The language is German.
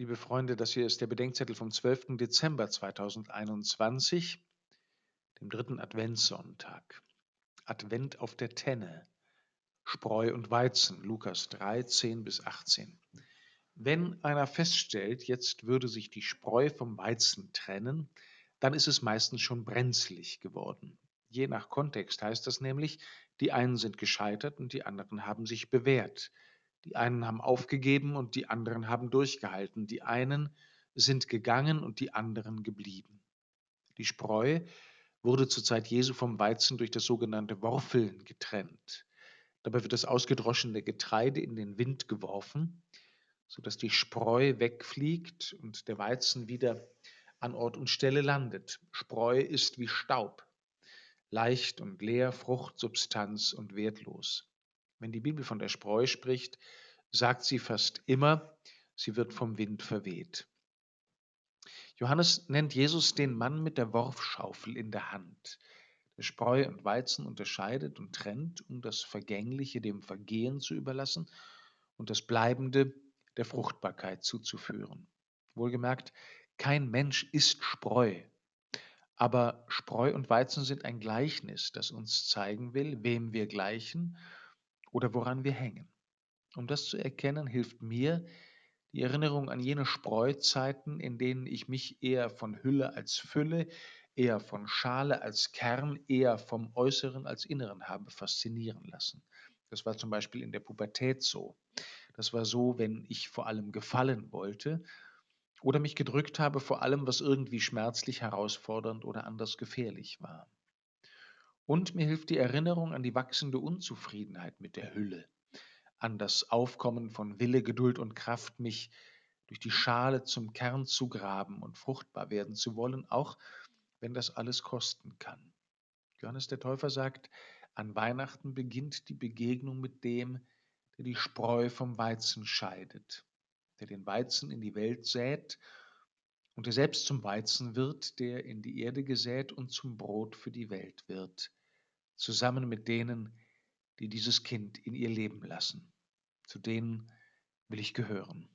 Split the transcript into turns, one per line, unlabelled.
Liebe Freunde, das hier ist der Bedenkzettel vom 12. Dezember 2021, dem dritten Adventssonntag. Advent auf der Tenne, Spreu und Weizen, Lukas 3, 10 bis 18. Wenn einer feststellt, jetzt würde sich die Spreu vom Weizen trennen, dann ist es meistens schon brenzlig geworden. Je nach Kontext heißt das nämlich, die einen sind gescheitert und die anderen haben sich bewährt. Die einen haben aufgegeben und die anderen haben durchgehalten. Die einen sind gegangen und die anderen geblieben. Die Spreu wurde zur Zeit Jesu vom Weizen durch das sogenannte Worfeln getrennt. Dabei wird das ausgedroschene Getreide in den Wind geworfen, sodass die Spreu wegfliegt und der Weizen wieder an Ort und Stelle landet. Spreu ist wie Staub, leicht und leer, Fruchtsubstanz und wertlos. Wenn die Bibel von der Spreu spricht, sagt sie fast immer, sie wird vom Wind verweht. Johannes nennt Jesus den Mann mit der Worfschaufel in der Hand, der Spreu und Weizen unterscheidet und trennt, um das Vergängliche dem Vergehen zu überlassen und das Bleibende der Fruchtbarkeit zuzuführen. Wohlgemerkt, kein Mensch ist Spreu, aber Spreu und Weizen sind ein Gleichnis, das uns zeigen will, wem wir gleichen oder woran wir hängen. Um das zu erkennen, hilft mir die Erinnerung an jene Spreuzeiten, in denen ich mich eher von Hülle als Fülle, eher von Schale als Kern, eher vom Äußeren als Inneren habe faszinieren lassen. Das war zum Beispiel in der Pubertät so. Das war so, wenn ich vor allem gefallen wollte oder mich gedrückt habe vor allem, was irgendwie schmerzlich, herausfordernd oder anders gefährlich war. Und mir hilft die Erinnerung an die wachsende Unzufriedenheit mit der Hülle, an das Aufkommen von Wille, Geduld und Kraft, mich durch die Schale zum Kern zu graben und fruchtbar werden zu wollen, auch wenn das alles kosten kann. Johannes der Täufer sagt, an Weihnachten beginnt die Begegnung mit dem, der die Spreu vom Weizen scheidet, der den Weizen in die Welt sät und der selbst zum Weizen wird, der in die Erde gesät und zum Brot für die Welt wird zusammen mit denen, die dieses Kind in ihr leben lassen. Zu denen will ich gehören.